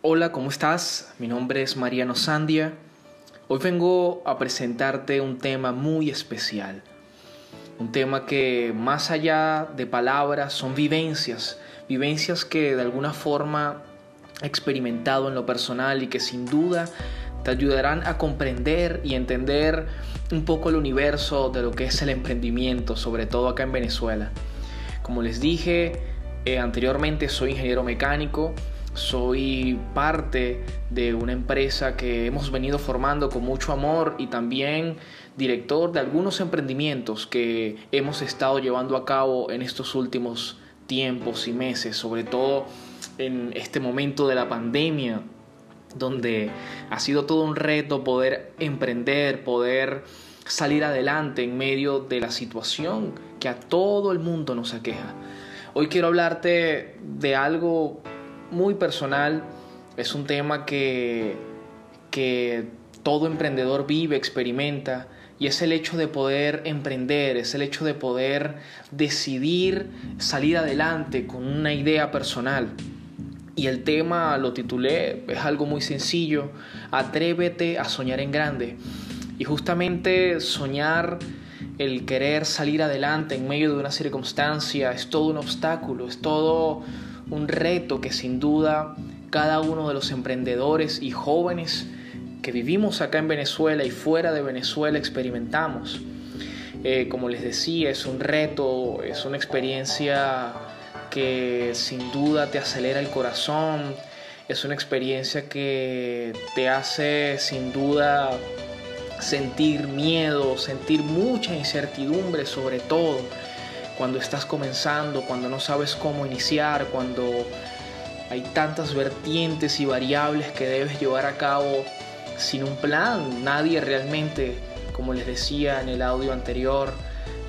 Hola, ¿cómo estás? Mi nombre es Mariano Sandia. Hoy vengo a presentarte un tema muy especial. Un tema que más allá de palabras son vivencias, vivencias que de alguna forma he experimentado en lo personal y que sin duda te ayudarán a comprender y entender un poco el universo de lo que es el emprendimiento, sobre todo acá en Venezuela. Como les dije eh, anteriormente, soy ingeniero mecánico soy parte de una empresa que hemos venido formando con mucho amor y también director de algunos emprendimientos que hemos estado llevando a cabo en estos últimos tiempos y meses, sobre todo en este momento de la pandemia, donde ha sido todo un reto poder emprender, poder salir adelante en medio de la situación que a todo el mundo nos aqueja. Hoy quiero hablarte de algo muy personal, es un tema que, que todo emprendedor vive, experimenta, y es el hecho de poder emprender, es el hecho de poder decidir salir adelante con una idea personal. Y el tema lo titulé, es algo muy sencillo, atrévete a soñar en grande. Y justamente soñar, el querer salir adelante en medio de una circunstancia, es todo un obstáculo, es todo un reto que sin duda cada uno de los emprendedores y jóvenes que vivimos acá en Venezuela y fuera de Venezuela experimentamos. Eh, como les decía, es un reto, es una experiencia que sin duda te acelera el corazón, es una experiencia que te hace sin duda sentir miedo, sentir mucha incertidumbre sobre todo cuando estás comenzando, cuando no sabes cómo iniciar, cuando hay tantas vertientes y variables que debes llevar a cabo sin un plan. Nadie realmente, como les decía en el audio anterior,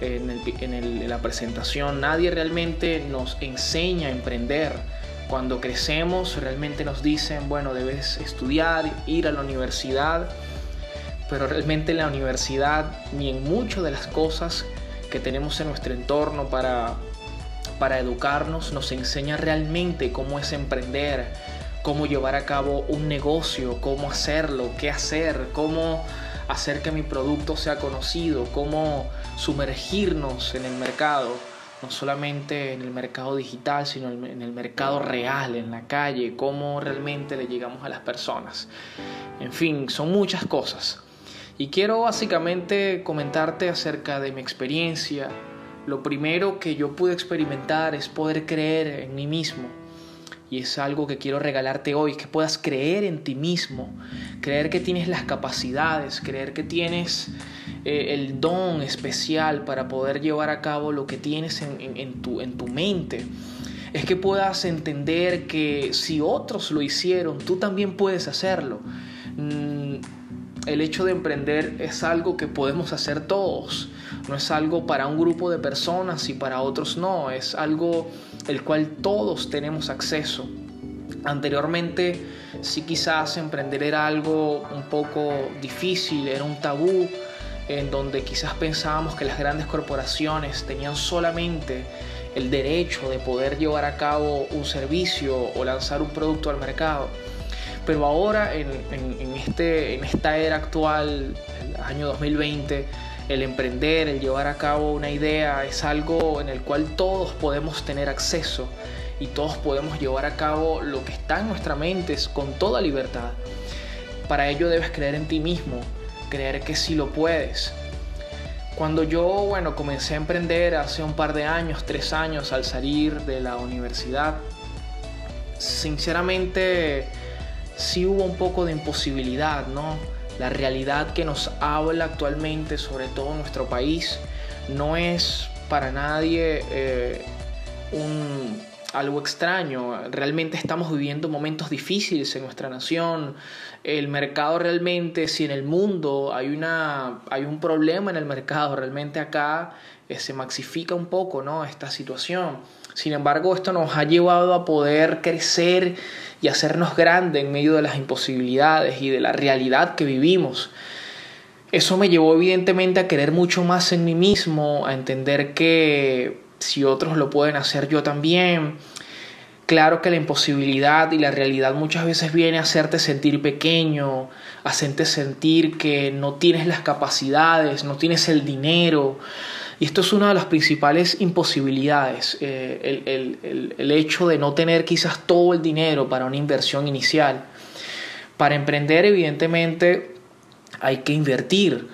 en, la presentación, nadie realmente nos enseña a emprender. Cuando crecemos realmente nos dicen, bueno, debes estudiar, ir a la universidad, pero realmente en la universidad ni en muchas de las cosas que tenemos en nuestro entorno para, para educarnos nos enseña realmente cómo es emprender, cómo llevar a cabo un negocio, cómo hacerlo, qué hacer, cómo hacer que mi producto sea conocido, cómo sumergirnos en el mercado, no solamente en el mercado digital, sino en el mercado real, en la calle, cómo realmente le llegamos a las personas. En fin, son muchas cosas. Y quiero básicamente comentarte acerca de mi experiencia. Lo primero que yo pude experimentar es poder creer en mí mismo. Y es algo que quiero regalarte hoy, que puedas creer en ti mismo, creer que tienes las capacidades, creer que tienes eh, el don especial para poder llevar a cabo lo que tienes en, tu, en tu mente. Es que puedas entender que si otros lo hicieron, tú también puedes hacerlo. Mm, el hecho de emprender es algo que podemos hacer todos. No es algo para un grupo de personas y para otros no. Es algo el cual todos tenemos acceso. Anteriormente, si quizás emprender era algo un poco difícil, era un tabú, en donde quizás pensábamos que las grandes corporaciones tenían solamente el derecho de poder llevar a cabo un servicio o lanzar un producto al mercado. Pero ahora, en, este, en esta era actual, el año 2020, el emprender, el llevar a cabo una idea es algo en el cual todos podemos tener acceso y todos podemos llevar a cabo lo que está en nuestra mente con toda libertad. Para ello debes creer en ti mismo, creer que sí lo puedes. Cuando yo, bueno, comencé a emprender hace un par de años, tres años, al salir de la universidad, sinceramente sí hubo un poco de imposibilidad, ¿no? La realidad que nos habla actualmente, sobre todo en nuestro país, no es para nadie eh, un, algo extraño. Realmente estamos viviendo momentos difíciles en nuestra nación. El mercado realmente, si en el mundo hay, una, hay un problema en el mercado, realmente acá eh, se maxifica un poco ¿no? esta situación. Sin embargo, esto nos ha llevado a poder crecer y hacernos grande en medio de las imposibilidades y de la realidad que vivimos. Eso me llevó evidentemente a querer mucho más en mí mismo, a entender que si otros lo pueden hacer yo también, Claro que la imposibilidad y la realidad muchas veces viene a hacerte sentir pequeño, a hacerte sentir que no tienes las capacidades, no tienes el dinero. Y esto es una de las principales imposibilidades, eh, el, el hecho de no tener quizás todo el dinero para una inversión inicial. Para emprender, evidentemente, hay que invertir,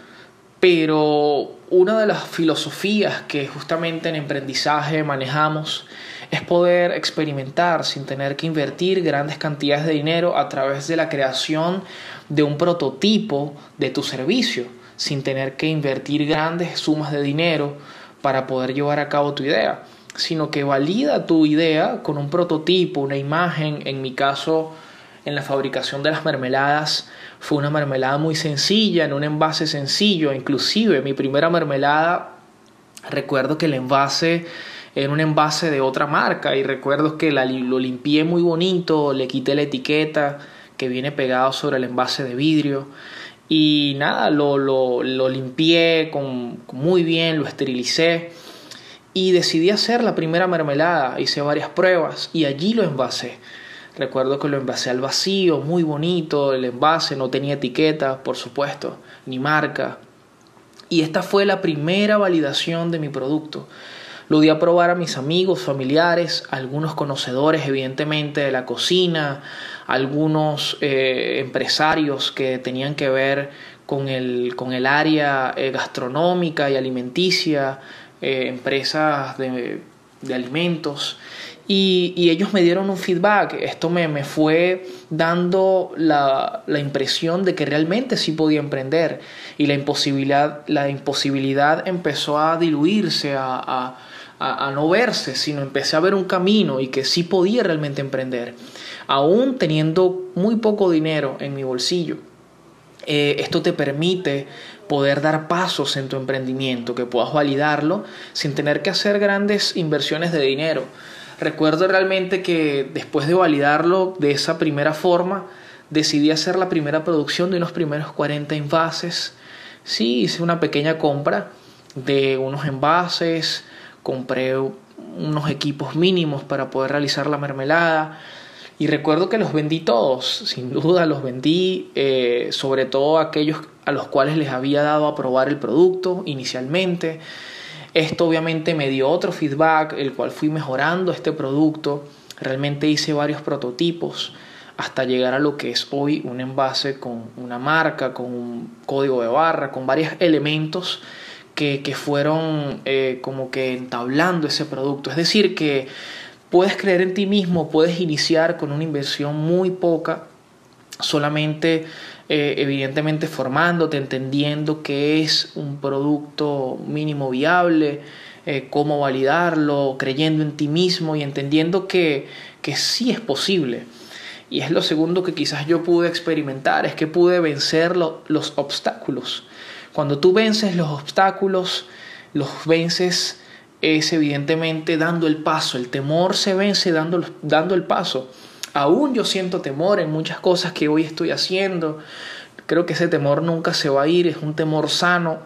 pero una de las filosofías que justamente en emprendizaje manejamos es poder experimentar sin tener que invertir grandes cantidades de dinero a través de la creación de un prototipo de tu servicio, sin tener que invertir grandes sumas de dinero para poder llevar a cabo tu idea, sino que valida tu idea con un prototipo, una imagen, en mi caso, en la fabricación de las mermeladas, fue una mermelada muy sencilla, en un envase sencillo, inclusive mi primera mermelada, recuerdo que el envase era un envase de otra marca y recuerdo que la, lo limpié muy bonito, le quité la etiqueta que viene pegado sobre el envase de vidrio y nada, lo, lo, limpié con, muy bien, lo esterilicé y decidí hacer la primera mermelada, hice varias pruebas y allí lo envasé. Recuerdo que lo envasé al vacío, muy bonito, el envase no tenía etiqueta, por supuesto, ni marca. Y esta fue la primera validación de mi producto. Lo di a probar a mis amigos, familiares, algunos conocedores evidentemente de la cocina, algunos eh, empresarios que tenían que ver con el, con el área eh, gastronómica y alimenticia, eh, empresas de, de alimentos. Y, ellos me dieron un feedback. Esto me, me fue dando la, la, impresión de que realmente sí podía emprender. Y la imposibilidad, la imposibilidad empezó a diluirse, a, a, no verse, sino empecé a ver un camino y que sí podía realmente emprender. Aún teniendo muy poco dinero en mi bolsillo. Eh, esto te permite poder dar pasos en tu emprendimiento, que puedas validarlo sin tener que hacer grandes inversiones de dinero. Recuerdo realmente que después de validarlo de esa primera forma, decidí hacer la primera producción de unos primeros 40 envases. Sí, hice una pequeña compra de unos envases, compré unos equipos mínimos para poder realizar la mermelada. Y recuerdo que los vendí todos, sin duda los vendí, eh, sobre todo aquellos a los cuales les había dado a probar el producto inicialmente. Esto obviamente me dio otro feedback, el cual fui mejorando este producto. Realmente hice varios prototipos hasta llegar a lo que es hoy un envase con una marca, con un código de barra, con varios elementos que, fueron eh, como que entablando ese producto. Es decir, que puedes creer en ti mismo, puedes iniciar con una inversión muy poca, solamente eh, evidentemente formándote, entendiendo qué es un producto mínimo viable, eh, cómo validarlo, creyendo en ti mismo y entendiendo que, que sí es posible. Y es lo segundo que quizás yo pude experimentar, es que pude vencer los obstáculos. Cuando tú vences los obstáculos, los vences es evidentemente dando el paso. El temor se vence dando, dando el paso. Aún yo siento temor en muchas cosas que hoy estoy haciendo. Creo que ese temor nunca se va a ir, es un temor sano,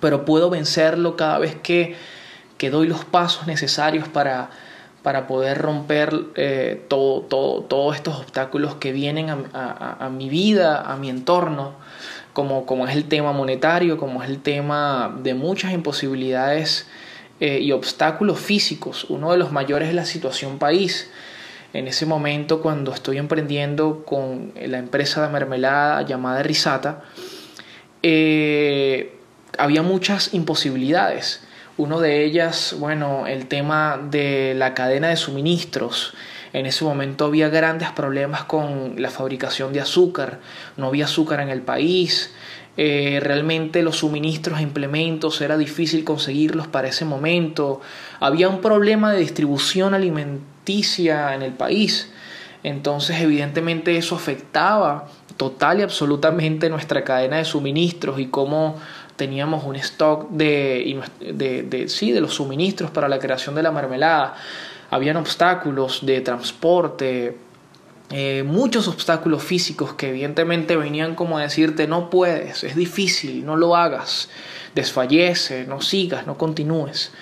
pero puedo vencerlo cada vez que, que doy los pasos necesarios para, para poder romper eh, todo, todo, todos estos obstáculos que vienen a, mi vida, a mi entorno, como, como, es el tema monetario, como es el tema de muchas imposibilidades eh, y obstáculos físicos. Uno de los mayores es la situación país en ese momento cuando estoy emprendiendo con la empresa de mermelada llamada Risata, eh, había muchas imposibilidades. Uno de ellas, bueno, el tema de la cadena de suministros. En ese momento había grandes problemas con la fabricación de azúcar, no había azúcar en el país, eh, realmente los suministros e implementos era difícil conseguirlos para ese momento, había un problema de distribución alimentaria en el país. Entonces, evidentemente eso afectaba total y absolutamente nuestra cadena de suministros y cómo teníamos un stock de, de, sí, de los suministros para la creación de la mermelada. Habían obstáculos de transporte, eh, muchos obstáculos físicos que evidentemente venían como a decirte no puedes, es difícil, no lo hagas, desfallece, no sigas, no continúes.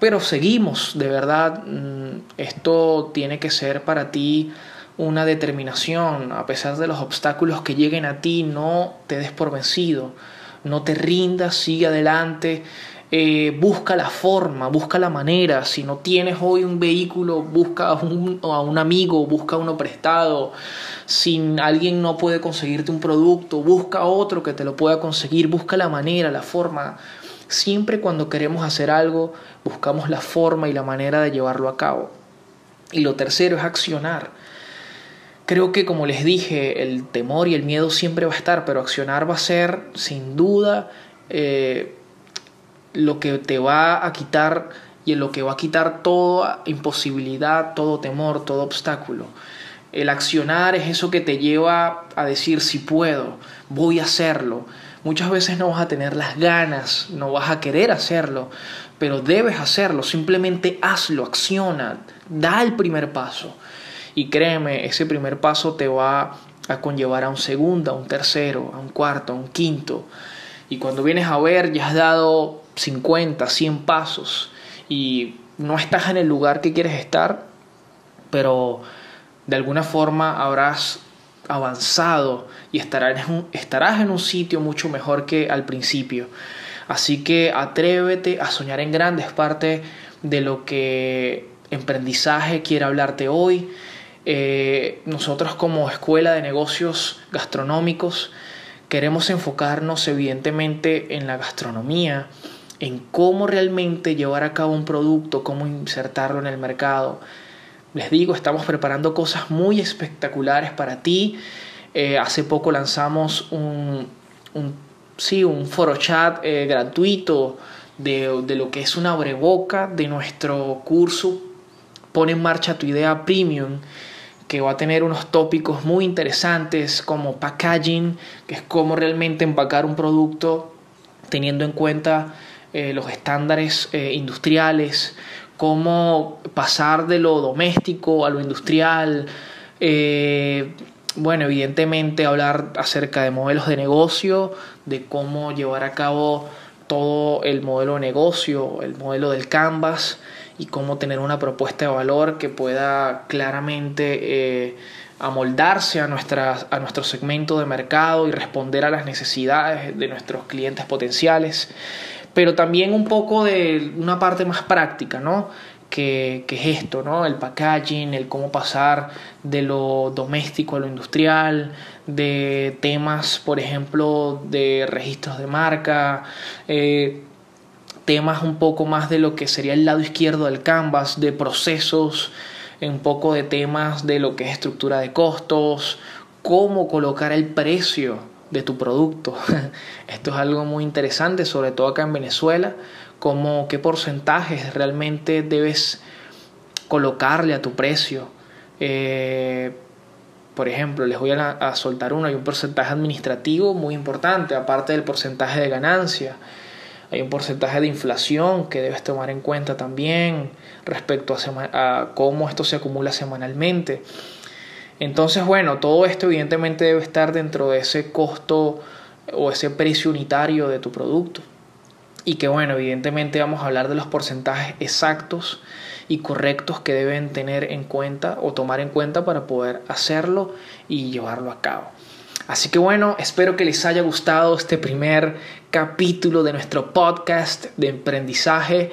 pero seguimos, de verdad, mm, esto tiene que ser para ti una determinación, a pesar de los obstáculos que lleguen a ti, no te des por vencido, no te rindas, sigue adelante, eh, busca la forma, busca la manera, si no tienes hoy un vehículo, busca a un, amigo, busca uno prestado, si alguien no puede conseguirte un producto, busca otro que te lo pueda conseguir, busca la manera, la forma. Siempre cuando queremos hacer algo, buscamos la forma y la manera de llevarlo a cabo. Y lo tercero es accionar. Creo que como les dije, el temor y el miedo siempre va a estar, pero accionar va a ser sin duda eh, lo que te va a quitar y en lo que va a quitar toda imposibilidad, todo temor, todo obstáculo. El accionar es eso que te lleva a decir si puedo, voy a hacerlo. Muchas veces no vas a tener las ganas, no vas a querer hacerlo, pero debes hacerlo, simplemente hazlo, acciona, da el primer paso. Y créeme, ese primer paso te va a conllevar a un segundo, a un tercero, a un cuarto, a un quinto. Y cuando vienes a ver, ya has dado 50, 100 pasos y no estás en el lugar que quieres estar, pero de alguna forma habrás avanzado y estarás en un, estarás en un sitio mucho mejor que al principio. Así que atrévete a soñar en grande, es parte de lo que emprendizaje quiere hablarte hoy. Eh, nosotros como escuela de negocios gastronómicos queremos enfocarnos evidentemente en la gastronomía, en cómo realmente llevar a cabo un producto, cómo insertarlo en el mercado. Les digo, estamos preparando cosas muy espectaculares para ti. Eh, hace poco lanzamos un, sí, un foro chat eh, gratuito de, de lo que es una breboca de nuestro curso Pone en marcha tu idea premium que va a tener unos tópicos muy interesantes como packaging, que es cómo realmente empacar un producto teniendo en cuenta eh, los estándares eh, industriales, cómo pasar de lo doméstico a lo industrial. Eh, bueno, evidentemente hablar acerca de modelos de negocio, de cómo llevar a cabo todo el modelo de negocio, el modelo del Canvas y cómo tener una propuesta de valor que pueda claramente amoldarse a, nuestras, a nuestro segmento de mercado y responder a las necesidades de nuestros clientes potenciales, pero también un poco de una parte más práctica, ¿no? Que, que, es esto, ¿no? El packaging, el cómo pasar de lo doméstico a lo industrial, de temas, por ejemplo, de registros de marca, eh, temas un poco más de lo que sería el lado izquierdo del canvas, de procesos, un poco de temas de lo que es estructura de costos, cómo colocar el precio de tu producto. Esto es algo muy interesante, sobre todo acá en Venezuela, como qué porcentajes realmente debes colocarle a tu precio. Eh, por ejemplo, les voy a, a soltar uno, hay un porcentaje administrativo muy importante, aparte del porcentaje de ganancia. Hay un porcentaje de inflación que debes tomar en cuenta también respecto a, cómo esto se acumula semanalmente. Entonces, bueno, todo esto evidentemente debe estar dentro de ese costo o ese precio unitario de tu producto. Y que bueno, evidentemente vamos a hablar de los porcentajes exactos y correctos que deben tener en cuenta o tomar en cuenta para poder hacerlo y llevarlo a cabo. Así que bueno, espero que les haya gustado este primer capítulo de nuestro podcast de emprendizaje.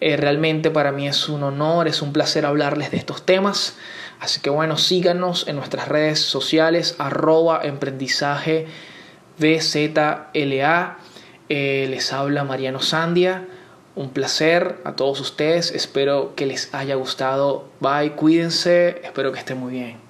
Eh, realmente para mí es un honor, es un placer hablarles de estos temas. Así que bueno, síganos en nuestras redes sociales, arroba emprendizaje BZLA. Eh, les habla Mariano Sandia. Un placer a todos ustedes. Espero que les haya gustado. Bye, cuídense. Espero que estén muy bien.